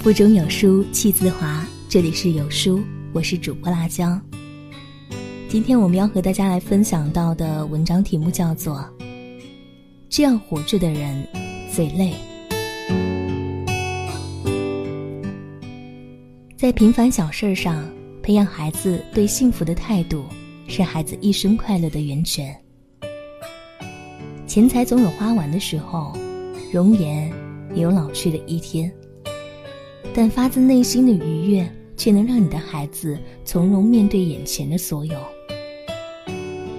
腹中有书气自华，这里是有书，我是主播辣椒。今天我们要和大家来分享到的文章题目叫做《这样活着的人最累》。在平凡小事上培养孩子对幸福的态度，是孩子一生快乐的源泉。钱财总有花完的时候，容颜也有老去的一天。但发自内心的愉悦，却能让你的孩子从容面对眼前的所有。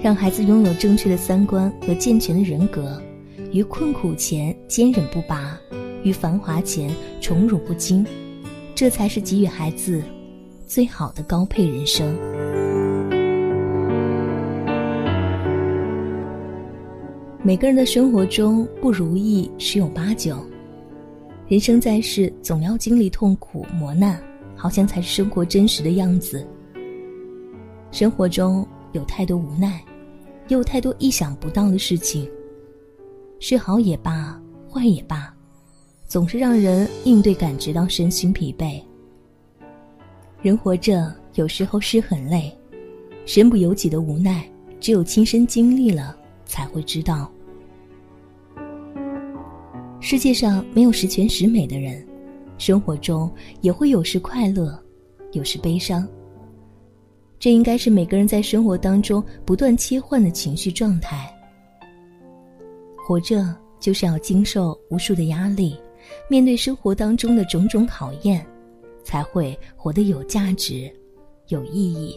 让孩子拥有正确的三观和健全的人格，于困苦前坚忍不拔，于繁华前宠辱不惊，这才是给予孩子最好的高配人生。每个人的生活中不如意十有八九。人生在世，总要经历痛苦磨难，好像才是生活真实的样子。生活中有太多无奈，又有太多意想不到的事情。是好也罢，坏也罢，总是让人应对感觉到身心疲惫。人活着，有时候是很累，身不由己的无奈，只有亲身经历了才会知道。世界上没有十全十美的人，生活中也会有时快乐，有时悲伤。这应该是每个人在生活当中不断切换的情绪状态。活着就是要经受无数的压力，面对生活当中的种种考验，才会活得有价值、有意义。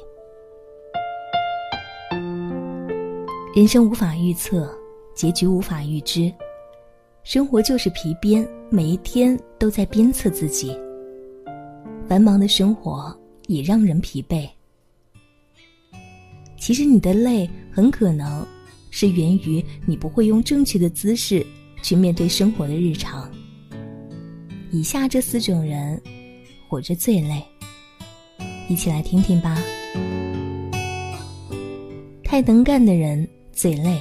人生无法预测，结局无法预知。生活就是皮鞭，每一天都在鞭策自己。繁忙的生活也让人疲惫。其实你的累很可能是源于你不会用正确的姿势去面对生活的日常。以下这四种人，活着最累。一起来听听吧。太能干的人最累。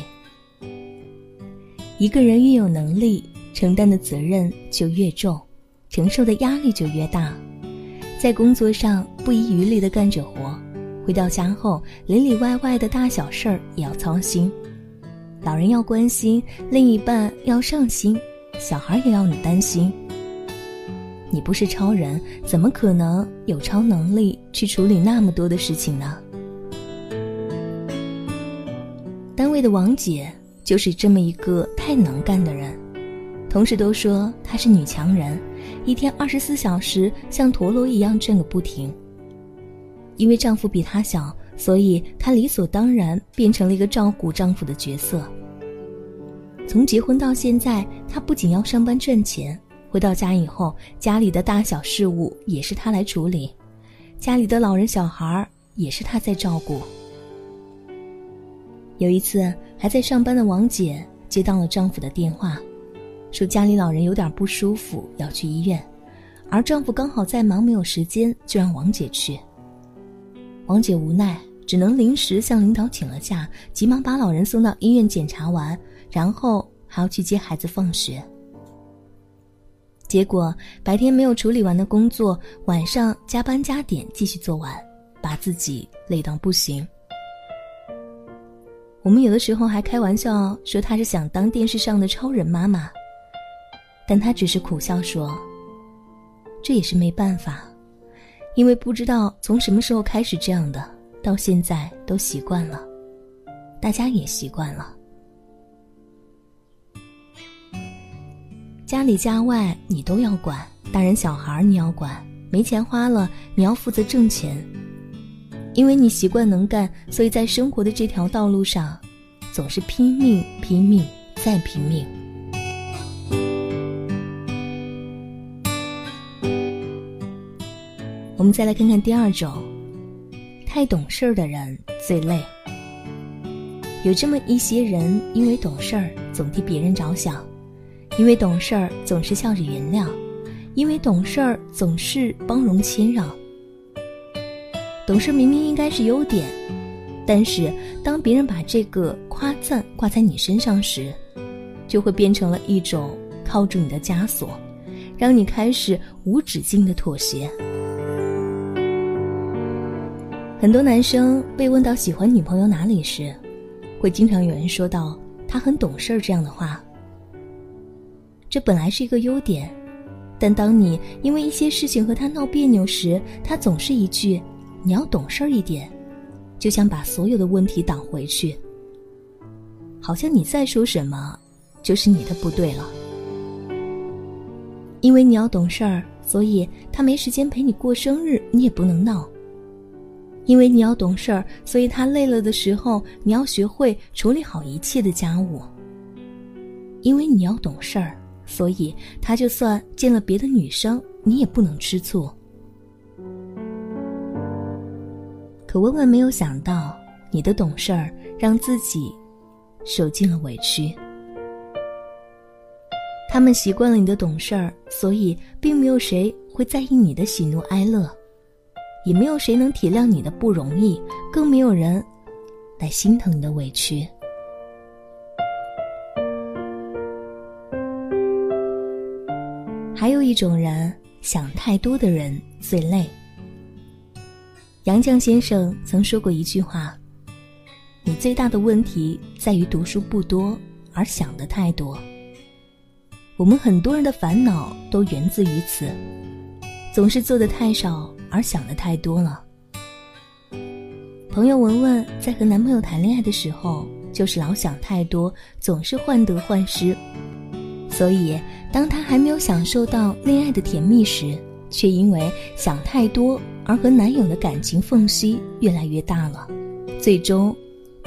一个人越有能力，承担的责任就越重，承受的压力就越大。在工作上不遗余力的干着活，回到家后里里外外的大小事儿也要操心。老人要关心，另一半要上心，小孩也要你担心。你不是超人，怎么可能有超能力去处理那么多的事情呢？单位的王姐。就是这么一个太能干的人，同事都说她是女强人，一天二十四小时像陀螺一样转个不停。因为丈夫比她小，所以她理所当然变成了一个照顾丈夫的角色。从结婚到现在，她不仅要上班赚钱，回到家以后，家里的大小事务也是她来处理，家里的老人小孩也是她在照顾。有一次，还在上班的王姐接到了丈夫的电话，说家里老人有点不舒服，要去医院，而丈夫刚好在忙，没有时间，就让王姐去。王姐无奈，只能临时向领导请了假，急忙把老人送到医院检查完，然后还要去接孩子放学。结果白天没有处理完的工作，晚上加班加点继续做完，把自己累到不行。我们有的时候还开玩笑说她是想当电视上的超人妈妈，但她只是苦笑说：“这也是没办法，因为不知道从什么时候开始这样的，到现在都习惯了，大家也习惯了。家里家外你都要管，大人小孩你要管，没钱花了你要负责挣钱。”因为你习惯能干，所以在生活的这条道路上，总是拼命、拼命再拼命。我们再来看看第二种，太懂事儿的人最累。有这么一些人，因为懂事儿总替别人着想，因为懂事儿总是笑着原谅，因为懂事儿总是包容谦让。懂事明明应该是优点，但是当别人把这个夸赞挂在你身上时，就会变成了一种铐住你的枷锁，让你开始无止境的妥协。很多男生被问到喜欢女朋友哪里时，会经常有人说到她很懂事儿这样的话。这本来是一个优点，但当你因为一些事情和他闹别扭时，他总是一句“你要懂事儿一点”，就想把所有的问题挡回去。好像你再说什么，就是你的不对了。因为你要懂事儿，所以他没时间陪你过生日，你也不能闹。因为你要懂事儿，所以他累了的时候，你要学会处理好一切的家务。因为你要懂事儿，所以他就算见了别的女生，你也不能吃醋。可万万没有想到，你的懂事儿让自己。受尽了委屈，他们习惯了你的懂事儿，所以并没有谁会在意你的喜怒哀乐，也没有谁能体谅你的不容易，更没有人来心疼你的委屈。还有一种人，想太多的人最累。杨绛先生曾说过一句话。你最大的问题在于读书不多，而想的太多。我们很多人的烦恼都源自于此，总是做的太少，而想的太多了。朋友文文在和男朋友谈恋爱的时候，就是老想太多，总是患得患失。所以，当她还没有享受到恋爱的甜蜜时，却因为想太多而和男友的感情缝隙越来越大了，最终。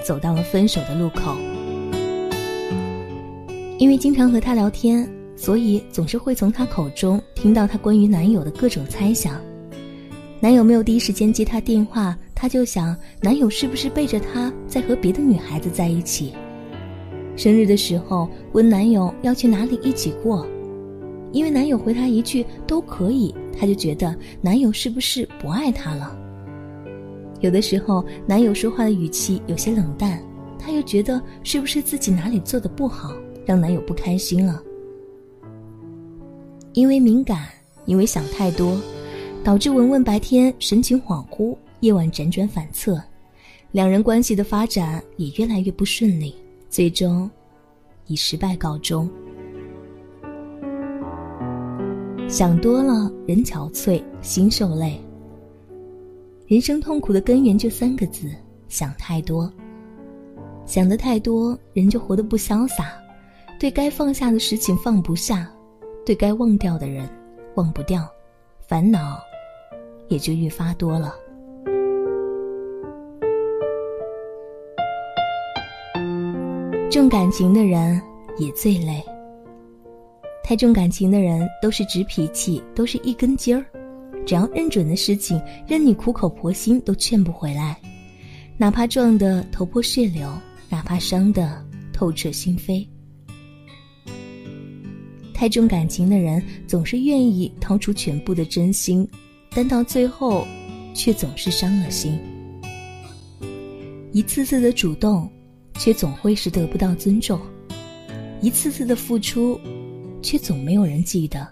走到了分手的路口，因为经常和他聊天，所以总是会从他口中听到他关于男友的各种猜想。男友没有第一时间接他电话，他就想男友是不是背着他在和别的女孩子在一起。生日的时候问男友要去哪里一起过，因为男友回他一句都可以，他就觉得男友是不是不爱他了。有的时候，男友说话的语气有些冷淡，她又觉得是不是自己哪里做的不好，让男友不开心了。因为敏感，因为想太多，导致文文白天神情恍惚，夜晚辗转反侧，两人关系的发展也越来越不顺利，最终以失败告终。想多了，人憔悴，心受累。人生痛苦的根源就三个字：想太多。想的太多，人就活得不潇洒，对该放下的事情放不下，对该忘掉的人忘不掉，烦恼也就愈发多了。重感情的人也最累。太重感情的人都是直脾气，都是一根筋儿。只要认准的事情，任你苦口婆心都劝不回来，哪怕撞得头破血流，哪怕伤得透彻心扉。太重感情的人总是愿意掏出全部的真心，但到最后，却总是伤了心。一次次的主动，却总会是得不到尊重；一次次的付出，却总没有人记得。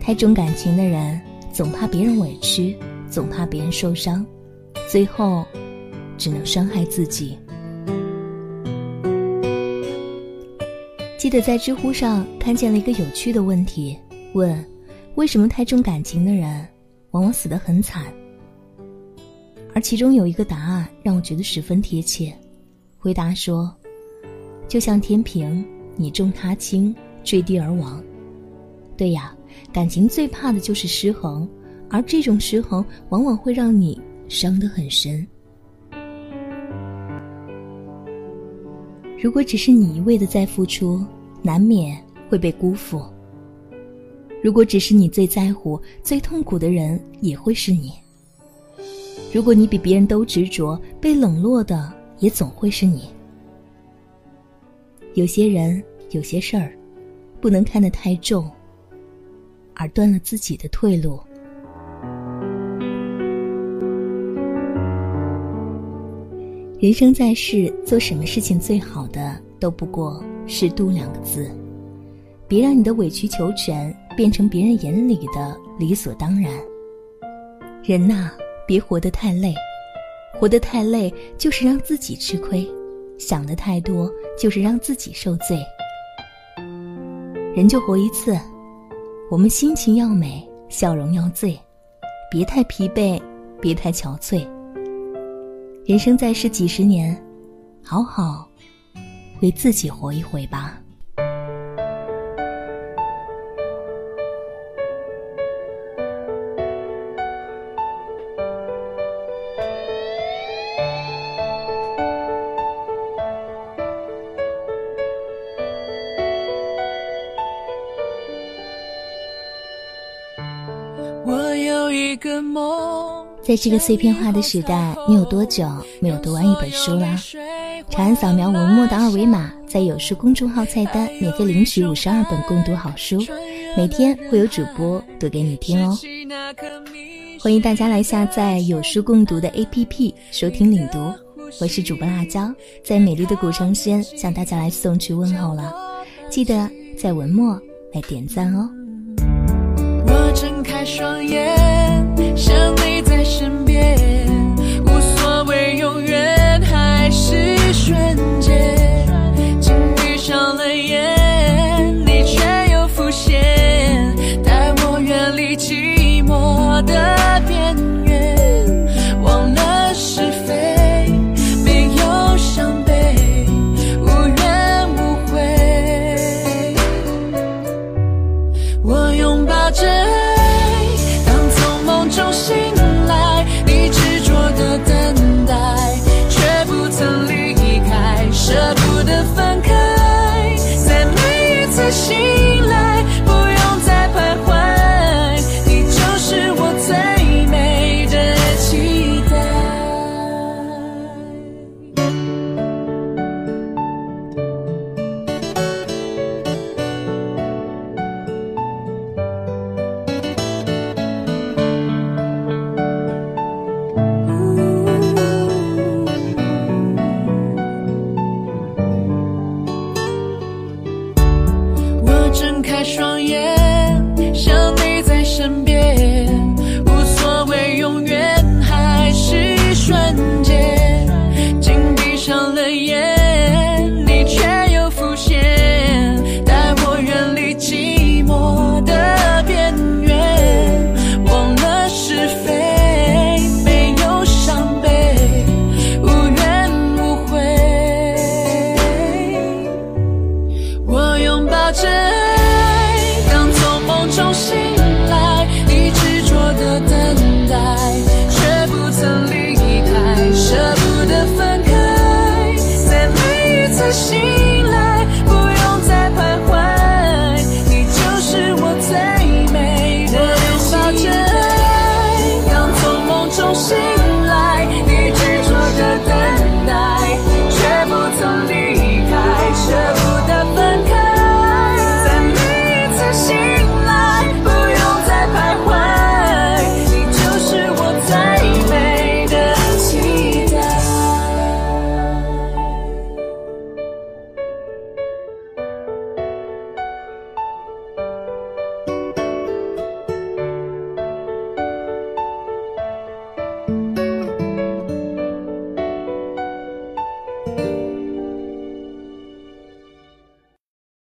太重感情的人，总怕别人委屈，总怕别人受伤，最后只能伤害自己。记得在知乎上看见了一个有趣的问题，问：为什么太重感情的人往往死得很惨？而其中有一个答案让我觉得十分贴切，回答说：就像天平，你重他轻，坠地而亡。对呀。感情最怕的就是失衡，而这种失衡往往会让你伤得很深。如果只是你一味的在付出，难免会被辜负；如果只是你最在乎、最痛苦的人，也会是你；如果你比别人都执着，被冷落的也总会是你。有些人，有些事儿，不能看得太重。而断了自己的退路。人生在世，做什么事情最好的都不过是“度”两个字。别让你的委曲求全变成别人眼里的理所当然。人呐，别活得太累，活得太累就是让自己吃亏；想的太多就是让自己受罪。人就活一次，我们心情要美，笑容要醉，别太疲惫，别太憔悴。人生在世几十年，好好为自己活一回吧。在这个碎片化的时代，你有多久没有读完一本书了？长按扫描文末的二维码，在有书公众号菜单免费领取五十二本共读好书，每天会有主播读给你听哦。欢迎大家来下载有书共读的 APP 收听领读，我是主播辣椒，在美丽的古城先向大家来送去问候了，记得在文末来点赞哦。我睁开双眼，想你在身边，